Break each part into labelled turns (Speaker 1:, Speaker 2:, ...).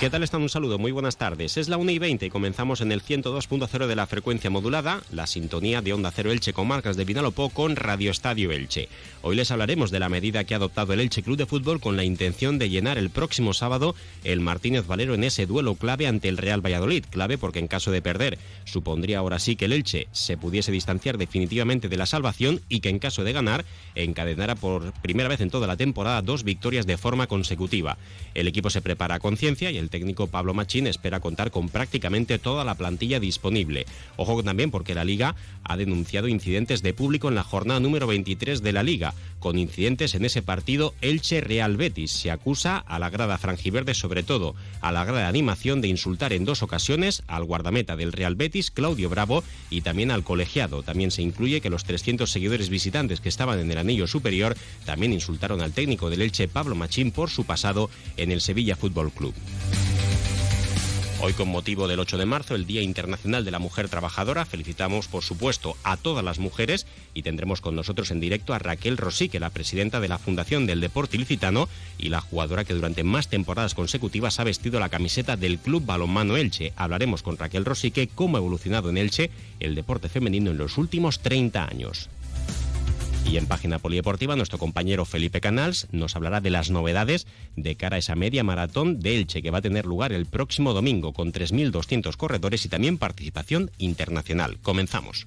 Speaker 1: ¿Qué tal están? Un saludo, muy buenas tardes. Es la 1 y 20 y comenzamos en el 102.0 de la frecuencia modulada, la sintonía de Onda Cero Elche con marcas de Vinalopó con Radio Estadio Elche. Hoy les hablaremos de la medida que ha adoptado el Elche Club de Fútbol con la intención de llenar el próximo sábado el Martínez Valero en ese duelo clave ante el Real Valladolid. Clave porque en caso de perder supondría ahora sí que el Elche se pudiese distanciar definitivamente de la salvación y que en caso de ganar encadenara por primera vez en toda la temporada dos victorias de forma consecutiva. El equipo se prepara a conciencia y el técnico Pablo Machín espera contar con prácticamente toda la plantilla disponible. Ojo también porque la liga ha denunciado incidentes de público en la jornada número 23 de la liga con incidentes en ese partido Elche-Real Betis. Se acusa a la grada franjiverde, sobre todo a la grada de animación, de insultar en dos ocasiones al guardameta del Real Betis, Claudio Bravo, y también al colegiado. También se incluye que los 300 seguidores visitantes que estaban en el anillo superior también insultaron al técnico del Elche, Pablo Machín, por su pasado en el Sevilla Fútbol Club. Hoy con motivo del 8 de marzo, el Día Internacional de la Mujer Trabajadora, felicitamos por supuesto a todas las mujeres y tendremos con nosotros en directo a Raquel Rosique, la presidenta de la Fundación del Deporte Ilicitano y la jugadora que durante más temporadas consecutivas ha vestido la camiseta del Club Balonmano Elche. Hablaremos con Raquel Rosique cómo ha evolucionado en Elche el deporte femenino en los últimos 30 años. Y en página polideportiva, nuestro compañero Felipe Canals nos hablará de las novedades de cara a esa media maratón de Elche que va a tener lugar el próximo domingo con 3.200 corredores y también participación internacional. Comenzamos.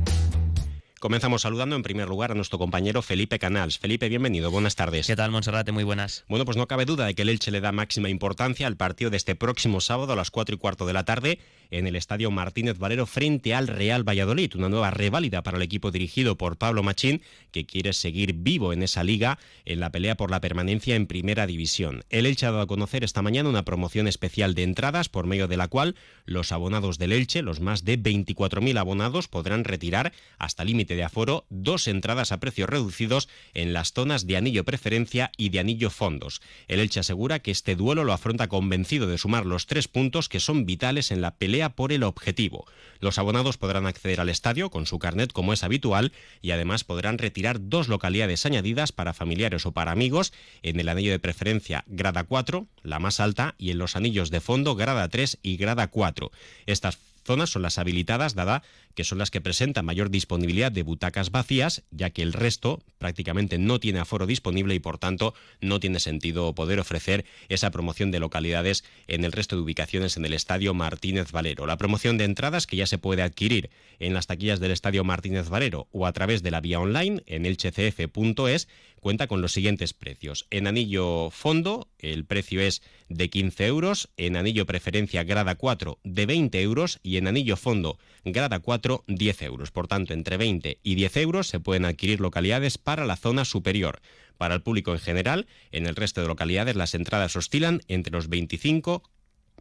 Speaker 1: Comenzamos saludando en primer lugar a nuestro compañero Felipe Canals. Felipe, bienvenido, buenas tardes.
Speaker 2: ¿Qué tal, Monserrate? Muy buenas.
Speaker 1: Bueno, pues no cabe duda de que el Elche le da máxima importancia al partido de este próximo sábado a las 4 y cuarto de la tarde en el Estadio Martínez Valero frente al Real Valladolid, una nueva reválida para el equipo dirigido por Pablo Machín, que quiere seguir vivo en esa liga en la pelea por la permanencia en Primera División. El Elche ha dado a conocer esta mañana una promoción especial de entradas por medio de la cual los abonados del Elche, los más de 24.000 abonados, podrán retirar hasta límite de aforo dos entradas a precios reducidos en las zonas de anillo preferencia y de anillo fondos. El Elche asegura que este duelo lo afronta convencido de sumar los tres puntos que son vitales en la pelea por el objetivo. Los abonados podrán acceder al estadio con su carnet como es habitual y además podrán retirar dos localidades añadidas para familiares o para amigos en el anillo de preferencia grada 4, la más alta, y en los anillos de fondo grada 3 y grada 4. Estas zonas son las habilitadas, dada que son las que presentan mayor disponibilidad de butacas vacías, ya que el resto prácticamente no tiene aforo disponible y por tanto no tiene sentido poder ofrecer esa promoción de localidades en el resto de ubicaciones en el Estadio Martínez Valero. La promoción de entradas que ya se puede adquirir en las taquillas del Estadio Martínez Valero o a través de la vía online en elchcf.es cuenta con los siguientes precios. En anillo fondo el precio es de 15 euros, en anillo preferencia grada 4 de 20 euros y en anillo fondo grada 4 10 euros. Por tanto, entre 20 y 10 euros se pueden adquirir localidades para la zona superior. Para el público en general, en el resto de localidades las entradas oscilan entre los 25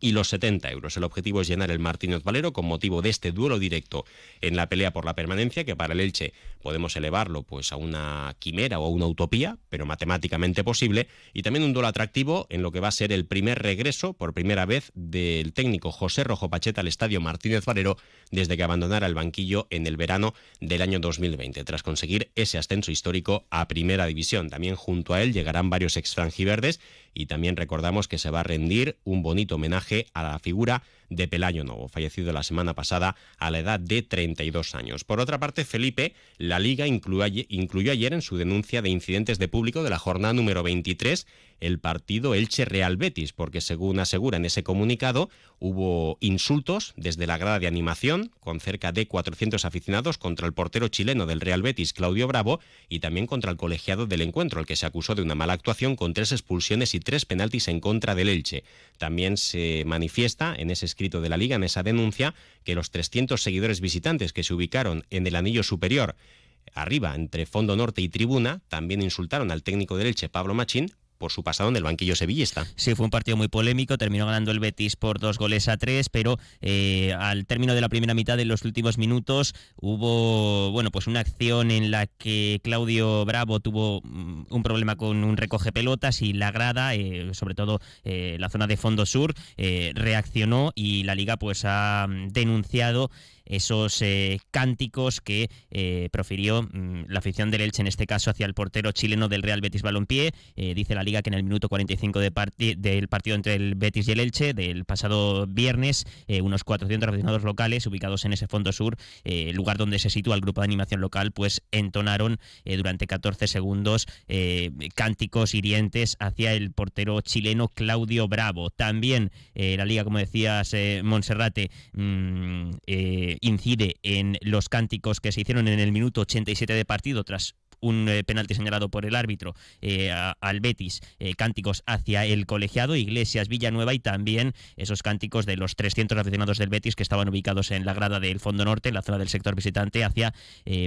Speaker 1: y los 70 euros. El objetivo es llenar el Martínez Valero con motivo de este duelo directo en la pelea por la permanencia, que para el Elche podemos elevarlo pues a una quimera o a una utopía, pero matemáticamente posible, y también un duelo atractivo en lo que va a ser el primer regreso por primera vez del técnico José Rojo Pacheta al estadio Martínez Valero desde que abandonara el banquillo en el verano del año 2020, tras conseguir ese ascenso histórico a Primera División. También junto a él llegarán varios exfranjiverdes y también recordamos que se va a rendir un bonito homenaje a la figura de Pelayo Novo, fallecido la semana pasada a la edad de 32 años. Por otra parte, Felipe, la Liga incluyó, ayer en su denuncia de incidentes de público de la jornada número 23 el partido Elche-Real Betis, porque según asegura en ese comunicado, hubo insultos desde la grada de animación, con cerca de 400 aficionados, contra el portero chileno del Real Betis, Claudio Bravo, y también contra el colegiado del encuentro, el que se acusó de una mala actuación con tres expulsiones y tres penaltis en contra del Elche. También se manifiesta en ese escrito de la Liga, en esa denuncia, que los 300 seguidores visitantes que se ubicaron en el anillo superior arriba entre Fondo Norte y Tribuna también insultaron al técnico del Elche, Pablo Machín, por su pasado en el banquillo sevillista.
Speaker 2: Sí, fue un partido muy polémico, terminó ganando el Betis por dos goles a tres, pero eh, al término de la primera mitad, de los últimos minutos, hubo bueno pues una acción en la que Claudio Bravo tuvo mm, un problema con un recoge pelotas y la grada, eh, sobre todo eh, la zona de fondo sur, reaccionó y la liga pues ha denunciado esos eh, cánticos que eh, profirió mm, la afición del Elche, en este caso hacia el portero chileno del Real Betis Balompié. Eh, dice la liga que en el minuto 45 de del partido entre el Betis y el Elche del pasado viernes, unos 400 aficionados locales ubicados en ese fondo sur, lugar donde se sitúa el grupo de animación local, pues entonaron durante 14 segundos cánticos hirientes hacia el portero chileno Claudio Bravo. También la liga, como decías, Monserrate, mm, incide en los cánticos que se hicieron en el minuto 87 de partido tras un eh, penalti señalado por el árbitro eh, al Betis, eh, cánticos hacia el colegiado Iglesias Villanueva y también esos cánticos de los 300 aficionados del Betis que estaban ubicados en la grada del Fondo Norte, en la zona del sector visitante, hacia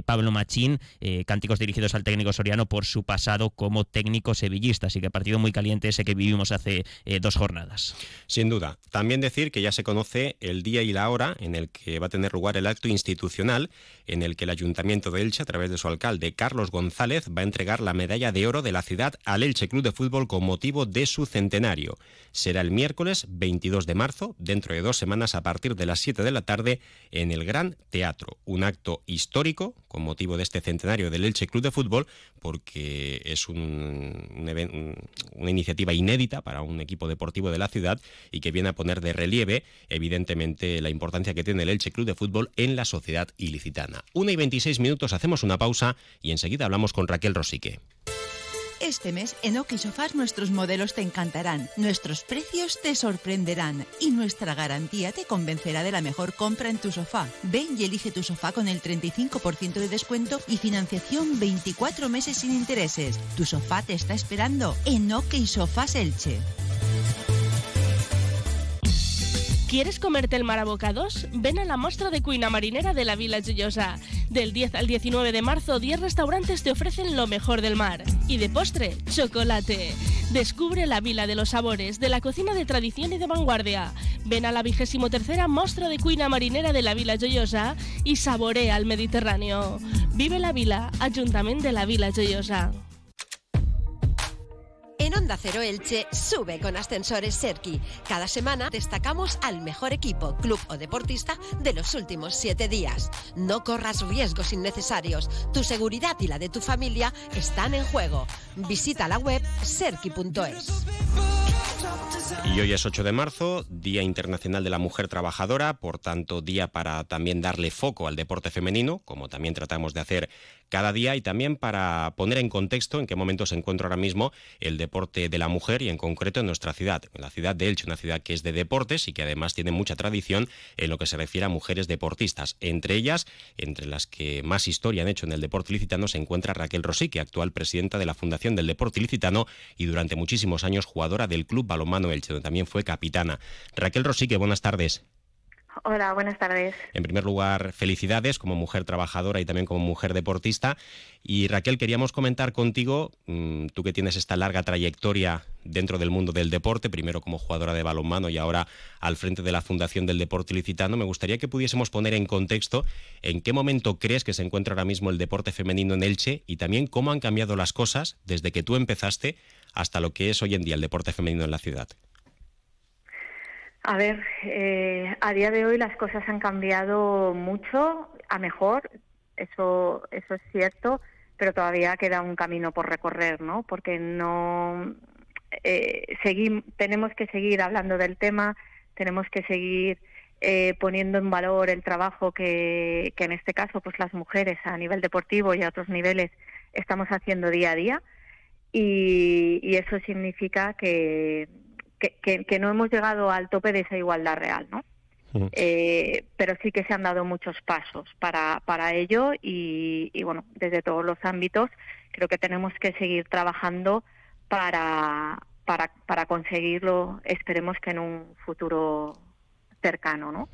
Speaker 2: Pablo Machín, cánticos dirigidos al técnico soriano por su pasado como técnico sevillista. Así que partido muy caliente ese que vivimos hace dos jornadas.
Speaker 1: Sin duda. También decir que ya se conoce el día y la hora en el que va a tener lugar el acto institucional en el que el Ayuntamiento de Elche, a través de su alcalde Carlos González, González va a entregar la medalla de oro de la ciudad al Elche Club de Fútbol con motivo de su centenario. Será el miércoles 22 de marzo, dentro de dos semanas a partir de las 7 de la tarde, en el Gran Teatro. Un acto histórico con motivo de este centenario del Elche Club de Fútbol, porque es una iniciativa inédita para un equipo deportivo de la ciudad y que viene a poner de relieve, evidentemente, la importancia que tiene el Elche Club de Fútbol en la sociedad ilicitana. Una y 26 minutos, hacemos una pausa y enseguida hablamos hablamos con Raquel Rosique.
Speaker 3: Este mes en OK Sofás nuestros modelos te encantarán, nuestros precios te sorprenderán y nuestra garantía te convencerá de la mejor compra en tu sofá. Ven y elige tu sofá con el 35% de descuento y financiación 24 meses sin intereses. Tu sofá te está esperando en OK Sofás Elche.
Speaker 4: ¿Quieres comerte el mar a bocados? Ven a la muestra de cuina marinera de la Vila Joyosa. Del 10 al 19 de marzo, 10 restaurantes te ofrecen lo mejor del mar. Y de postre, chocolate. Descubre la Vila de los Sabores, de la cocina de tradición y de vanguardia. Ven a la vigésimo tercera muestra de cuina marinera de la Vila Joyosa y saborea el Mediterráneo. Vive la Vila, Ayuntamiento de la Vila Joyosa.
Speaker 5: Onda Cero Elche, sube con ascensores Serki. Cada semana destacamos al mejor equipo, club o deportista de los últimos siete días. No corras riesgos innecesarios. Tu seguridad y la de tu familia están en juego. Visita la web serki.es.
Speaker 1: Y hoy es 8 de marzo, Día Internacional de la Mujer Trabajadora, por tanto, día para también darle foco al deporte femenino, como también tratamos de hacer cada día, y también para poner en contexto en qué momento se encuentra ahora mismo el deporte de la mujer y en concreto en nuestra ciudad, en la ciudad de Elche, una ciudad que es de deportes y que además tiene mucha tradición en lo que se refiere a mujeres deportistas. Entre ellas, entre las que más historia han hecho en el deporte licitano, se encuentra Raquel Rosique, actual presidenta de la Fundación del Deporte Licitano y durante muchísimos años jugadora del Club Balomano Elche, donde también fue capitana. Raquel Rosique, buenas tardes.
Speaker 6: Hola, buenas tardes.
Speaker 1: En primer lugar, felicidades como mujer trabajadora y también como mujer deportista. Y Raquel, queríamos comentar contigo, mm, tú que tienes esta larga trayectoria dentro del mundo del deporte, primero como jugadora de balonmano y ahora al frente de la Fundación del Deporte Licitano, me gustaría que pudiésemos poner en contexto en qué momento crees que se encuentra ahora mismo el deporte femenino en Elche y también cómo han cambiado las cosas desde que tú empezaste hasta lo que es hoy en día el deporte femenino en la ciudad.
Speaker 6: A ver, eh, a día de hoy las cosas han cambiado mucho a mejor, eso, eso es cierto, pero todavía queda un camino por recorrer, ¿no? Porque no eh, tenemos que seguir hablando del tema, tenemos que seguir eh, poniendo en valor el trabajo que, que en este caso, pues las mujeres a nivel deportivo y a otros niveles estamos haciendo día a día y, eso significa que, que, no hemos llegado al tope de esa igualdad real, ¿no? Eh, pero sí que se han dado muchos pasos para, para ello y, y, bueno, desde todos los ámbitos creo que tenemos que seguir trabajando para, para, para conseguirlo, esperemos que en un futuro cercano, ¿no?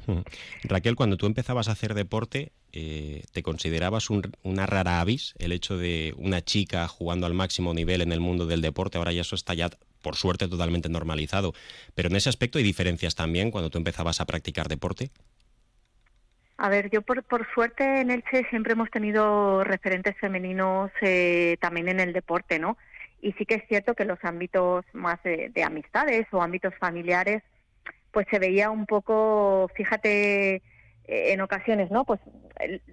Speaker 1: Raquel, cuando tú empezabas a hacer deporte, eh, ¿te considerabas una rara avis el hecho de una chica jugando al máximo nivel en el mundo del deporte? Ahora ya eso está ya, por suerte, totalmente normalizado. Pero en ese aspecto hay diferencias también cuando tú empezabas a practicar deporte.
Speaker 6: A ver, yo por, por suerte en Elche siempre hemos tenido referentes femeninos eh, también en el deporte, ¿no? Y sí que es cierto que los ámbitos más de, amistades o ámbitos familiares, pues se veía un poco, fíjate, eh, en ocasiones, ¿no? Pues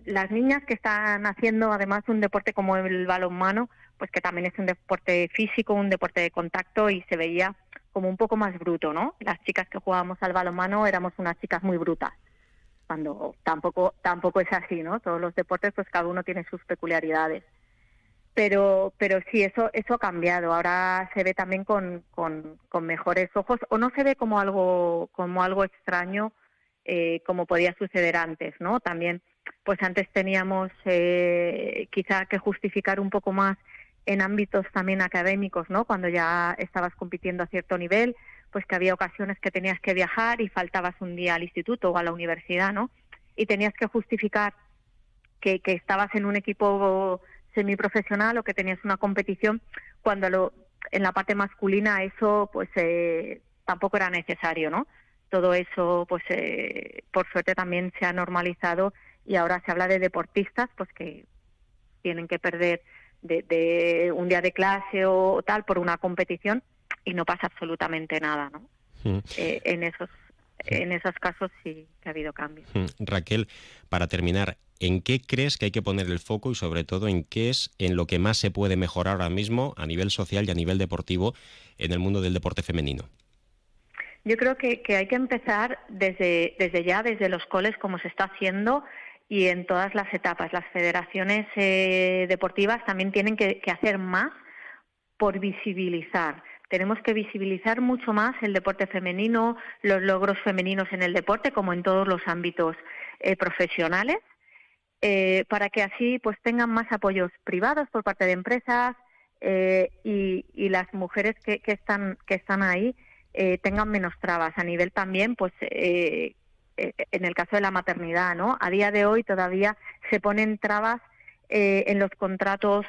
Speaker 6: las niñas que están haciendo además un deporte como el balonmano, pues que también es un deporte físico, un deporte de contacto y se veía como un poco más bruto, ¿no? Las chicas que jugábamos al balonmano éramos unas chicas muy brutas, cuando tampoco tampoco es así, ¿no? Todos los deportes, pues cada uno tiene sus peculiaridades pero pero sí eso eso ha cambiado ahora se ve también con, con, mejores ojos o no se ve como algo como algo extraño eh, como podía suceder antes no también pues antes teníamos eh, quizá que justificar un poco más en ámbitos también académicos no cuando ya estabas compitiendo a cierto nivel pues que había ocasiones que tenías que viajar y faltabas un día al instituto o a la universidad no y tenías que justificar que, que estabas en un equipo semiprofesional o que tenías una competición, cuando lo, en la parte masculina eso pues eh, tampoco era necesario, ¿no? Todo eso pues eh, por suerte también se ha normalizado y ahora se habla de deportistas pues que tienen que perder de, un día de clase o tal por una competición y no pasa absolutamente nada, ¿no? Mm. Eh, en esos en esos casos sí que ha habido cambios. Mm.
Speaker 1: Raquel, para terminar, ¿En qué crees que hay que poner el foco y sobre todo en qué es en lo que más se puede mejorar ahora mismo a nivel social y a nivel deportivo en el mundo del deporte femenino?
Speaker 6: Yo creo que, hay que empezar desde, desde ya, desde los coles, como se está haciendo, y en todas las etapas. Las federaciones eh, deportivas también tienen que, hacer más por visibilizar. Tenemos que visibilizar mucho más el deporte femenino, los logros femeninos en el deporte, como en todos los ámbitos eh, profesionales eh, para que así pues tengan más apoyos privados por parte de empresas eh, y, las mujeres que, que, están que están ahí eh, tengan menos trabas a nivel también pues en el caso de la maternidad no a día de hoy todavía se ponen trabas en los contratos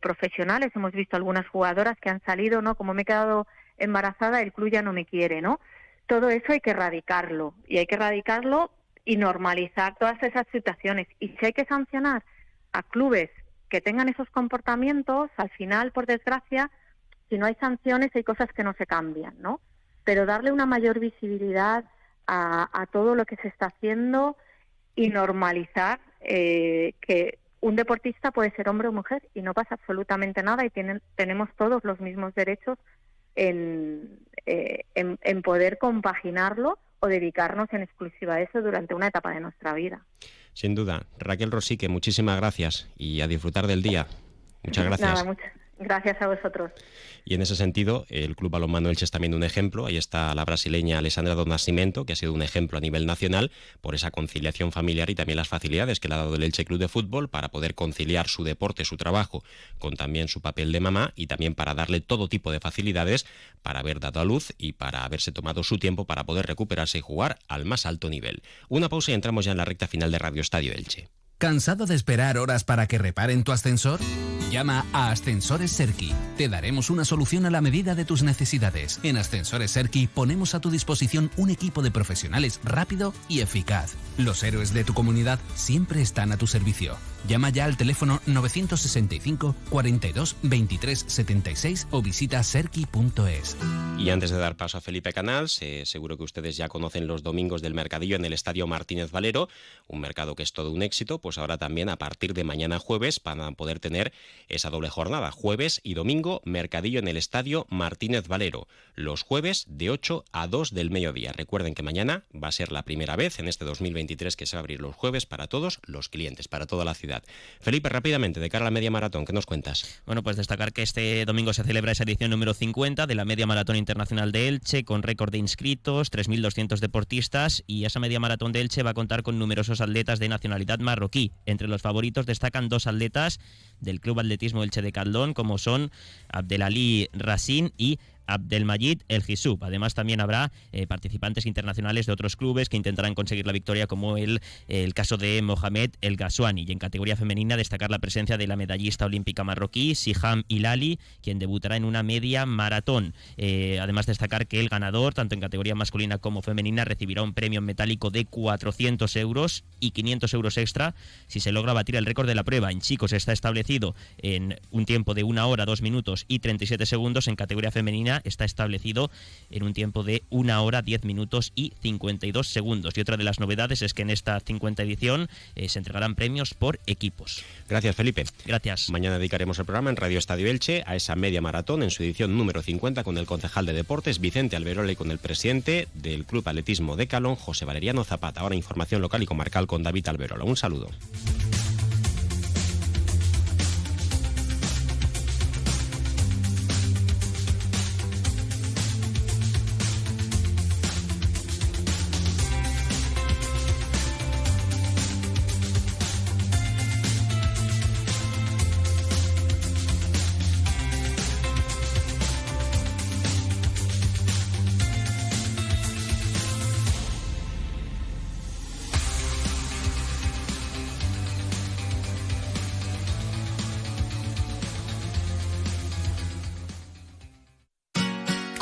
Speaker 6: profesionales hemos visto algunas jugadoras que han salido no como me he quedado embarazada el club ya no me quiere no todo eso hay que erradicarlo y hay que erradicarlo y normalizar todas esas situaciones. Y si hay que sancionar a clubes que tengan esos comportamientos, al final, por desgracia, si no hay sanciones hay cosas que no se cambian, ¿no? Pero darle una mayor visibilidad a, todo lo que se está haciendo y normalizar eh, que un deportista puede ser hombre o mujer y no pasa absolutamente nada y tienen, tenemos todos los mismos derechos en, eh, en poder compaginarlo o dedicarnos en exclusiva a eso durante una etapa de nuestra vida.
Speaker 1: Sin duda. Raquel Rosique, muchísimas gracias y a disfrutar del día. Muchas gracias.
Speaker 6: Nada, muchas. Gracias a vosotros.
Speaker 1: Y en ese sentido, el Club Balonmano Elche es también un ejemplo. Ahí está la brasileña Alessandra Don Nascimento, que ha sido un ejemplo a nivel nacional por esa conciliación familiar y también las facilidades que le ha dado el Elche Club de Fútbol para poder conciliar su deporte, su trabajo, con también su papel de mamá y también para darle todo tipo de facilidades para haber dado a luz y para haberse tomado su tiempo para poder recuperarse y jugar al más alto nivel. Una pausa y entramos ya en la recta final de Radio Estadio Elche.
Speaker 7: ¿Cansado de esperar horas para que reparen tu ascensor? Llama a Ascensores Serki. Te daremos una solución a la medida de tus necesidades. En Ascensores Serki ponemos a tu disposición un equipo de profesionales rápido y eficaz. Los héroes de tu comunidad siempre están a tu servicio. Llama ya al teléfono 965 42 23 76 o visita serki.es.
Speaker 1: Y antes de dar paso a Felipe Canals, eh, seguro que ustedes ya conocen los domingos del mercadillo en el Estadio Martínez Valero, un mercado que es todo un éxito, pues ahora también a partir de mañana jueves van a poder tener esa doble jornada, jueves y domingo, mercadillo en el Estadio Martínez Valero, los jueves de 8 a 2 del mediodía. Recuerden que mañana va a ser la primera vez en este 2023 que se va a abrir los jueves para todos los clientes, para toda la ciudad Felipe, rápidamente, de cara a la media maratón, ¿qué nos cuentas?
Speaker 2: Bueno, pues destacar que este domingo se celebra esa edición número 50 de la media maratón internacional de Elche, con récord de inscritos, 3.200 deportistas, y esa media maratón de Elche va a contar con numerosos atletas de nacionalidad marroquí. Entre los favoritos destacan dos atletas del Club Atletismo Elche de Caldón, como son Abdelali Rasin y Abdelmajid El Gisub. Además, también habrá eh, participantes internacionales de otros clubes que intentarán conseguir la victoria, como el, el caso de Mohamed El Gaswani. Y en categoría femenina, destacar la presencia de la medallista olímpica marroquí, Siham Ilali, quien debutará en una media maratón. Eh, además, destacar que el ganador, tanto en categoría masculina como femenina, recibirá un premio metálico de 400 euros y 500 euros extra si se logra batir el récord de la prueba. En chicos está establecido en un tiempo de una hora, dos minutos y 37 segundos. En categoría femenina está establecido en un tiempo de una hora, 10 minutos y 52 segundos. Y otra de las novedades es que en esta 50 edición eh, se entregarán premios por equipos.
Speaker 1: Gracias, Felipe.
Speaker 2: Gracias.
Speaker 1: Mañana dedicaremos el programa en Radio Estadio Elche a esa media maratón en su edición número 50 con el concejal de deportes Vicente Alberola y con el presidente del Club Atletismo de Calón, José Valeriano Zapata. Ahora información local y comarcal con David Alberola. Un saludo.